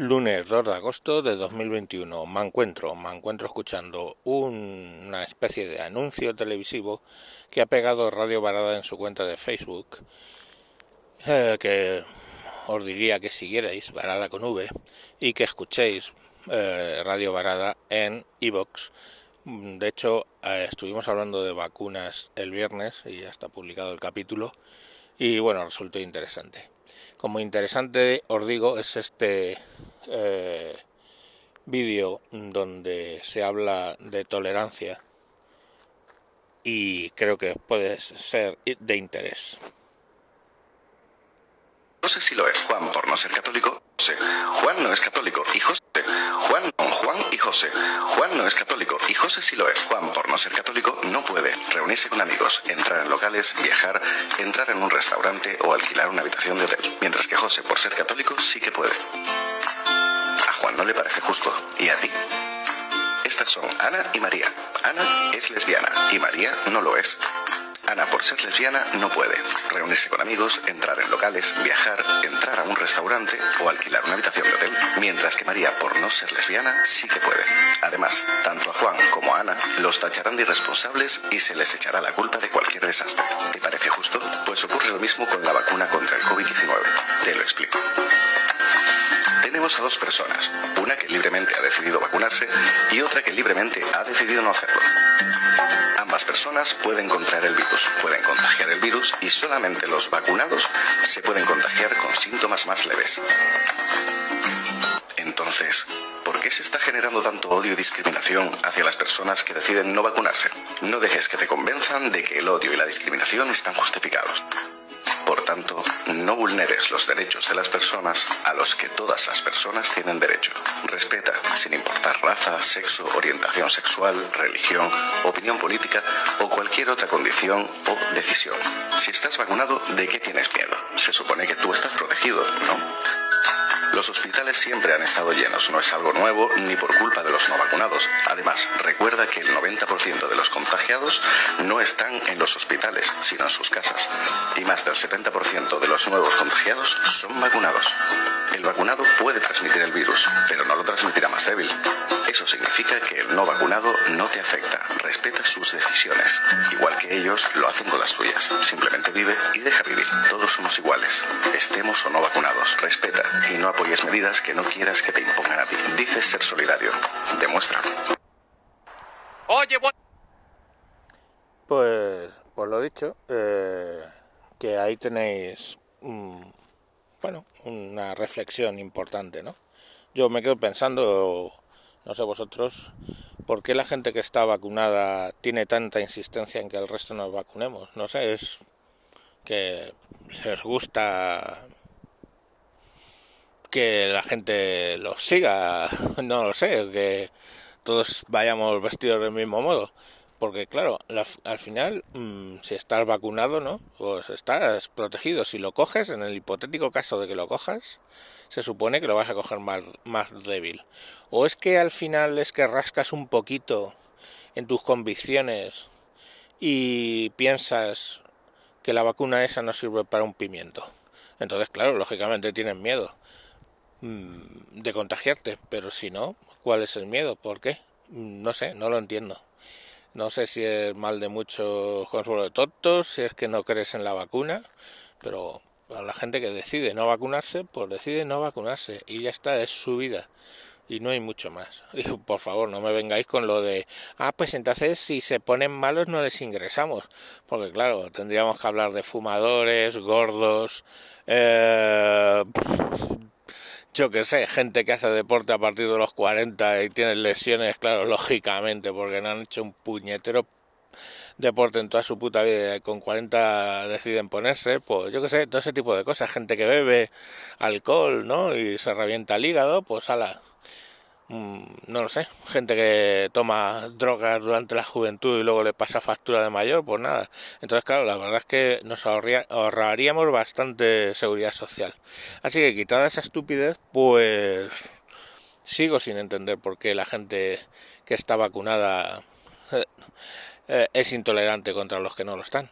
Lunes 2 de agosto de 2021. Me encuentro, me encuentro escuchando una especie de anuncio televisivo que ha pegado Radio Varada en su cuenta de Facebook, eh, que os diría que siguierais Varada con V y que escuchéis eh, Radio Varada en iVox. De hecho, eh, estuvimos hablando de vacunas el viernes y ya está publicado el capítulo y bueno, resultó interesante. Como interesante os digo es este eh, vídeo donde se habla de tolerancia y creo que puede ser de interés. No sé si lo es. Juan, por no ser católico, José. Juan no es católico y José. Juan, Juan y José. Juan no es católico y José sí lo es. Juan, por no ser católico, no puede reunirse con amigos, entrar en locales, viajar, entrar en un restaurante o alquilar una habitación de hotel. Mientras que José, por ser católico, sí que puede. No le parece justo. ¿Y a ti? Estas son Ana y María. Ana es lesbiana y María no lo es. Ana, por ser lesbiana, no puede reunirse con amigos, entrar en locales, viajar, entrar a un restaurante o alquilar una habitación de hotel, mientras que María, por no ser lesbiana, sí que puede. Además, tanto a Juan como a Ana los tacharán de irresponsables y se les echará la culpa de cualquier desastre. ¿Te parece justo? Pues ocurre lo mismo con la vacuna contra el COVID-19. Te lo explico. Tenemos a dos personas, una que libremente ha decidido vacunarse y otra que libremente ha decidido no hacerlo. Ambas personas pueden contraer el virus, pueden contagiar el virus y solamente los vacunados se pueden contagiar con síntomas más leves. Entonces, ¿por qué se está generando tanto odio y discriminación hacia las personas que deciden no vacunarse? No dejes que te convenzan de que el odio y la discriminación están justificados. Por tanto, no vulneres los derechos de las personas a los que todas las personas tienen derecho. Respeta, sin importar raza, sexo, orientación sexual, religión, opinión política o cualquier otra condición o decisión. Si estás vacunado, ¿de qué tienes miedo? Se supone que tú estás protegido, ¿no? Los hospitales siempre han estado llenos, no es algo nuevo ni por culpa de los no vacunados. Además, recuerda que el 90% de los contagiados no están en los hospitales, sino en sus casas. Más del 70% de los nuevos contagiados son vacunados. El vacunado puede transmitir el virus, pero no lo transmitirá más débil. Eso significa que el no vacunado no te afecta, respeta sus decisiones, igual que ellos lo hacen con las tuyas. Simplemente vive y deja vivir. Todos somos iguales, estemos o no vacunados. Respeta y no apoyes medidas que no quieras que te impongan a ti. Dices ser solidario, demuéstralo. Oye, pues, pues lo dicho, eh, que ahí tenéis, bueno, una reflexión importante, ¿no? Yo me quedo pensando no sé vosotros, ¿por qué la gente que está vacunada tiene tanta insistencia en que el resto nos vacunemos? No sé, es que les gusta que la gente los siga, no lo sé, que todos vayamos vestidos del mismo modo. Porque claro, al final, mm, si estás vacunado, ¿no? Pues estás protegido. Si lo coges, en el hipotético caso de que lo cojas, se supone que lo vas a coger más, más débil. O es que al final es que rascas un poquito en tus convicciones y piensas que la vacuna esa no sirve para un pimiento. Entonces, claro, lógicamente tienes miedo mm, de contagiarte, pero si no, ¿cuál es el miedo? ¿Por qué? Mm, no sé, no lo entiendo. No sé si es mal de muchos consuelo de tontos, si es que no crees en la vacuna, pero a la gente que decide no vacunarse, pues decide no vacunarse y ya está, es su vida y no hay mucho más. Y por favor, no me vengáis con lo de, ah, pues entonces si se ponen malos no les ingresamos, porque claro, tendríamos que hablar de fumadores, gordos, eh, yo que sé, gente que hace deporte a partir de los 40 y tiene lesiones, claro, lógicamente, porque no han hecho un puñetero deporte en toda su puta vida y con 40 deciden ponerse, pues yo que sé, todo ese tipo de cosas, gente que bebe alcohol, ¿no? Y se revienta el hígado, pues ala, no lo sé, gente que toma drogas durante la juventud y luego le pasa factura de mayor, pues nada. Entonces, claro, la verdad es que nos ahorraríamos bastante seguridad social. Así que quitada esa estupidez, pues sigo sin entender por qué la gente que está vacunada eh, eh, es intolerante contra los que no lo están.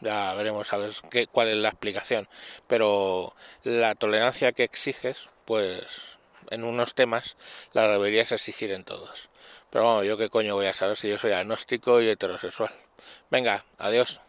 ya veremos a ver qué, cuál es la explicación. Pero la tolerancia que exiges, pues en unos temas la deberías exigir en todos. Pero bueno, yo qué coño voy a saber si yo soy agnóstico y heterosexual. Venga, adiós.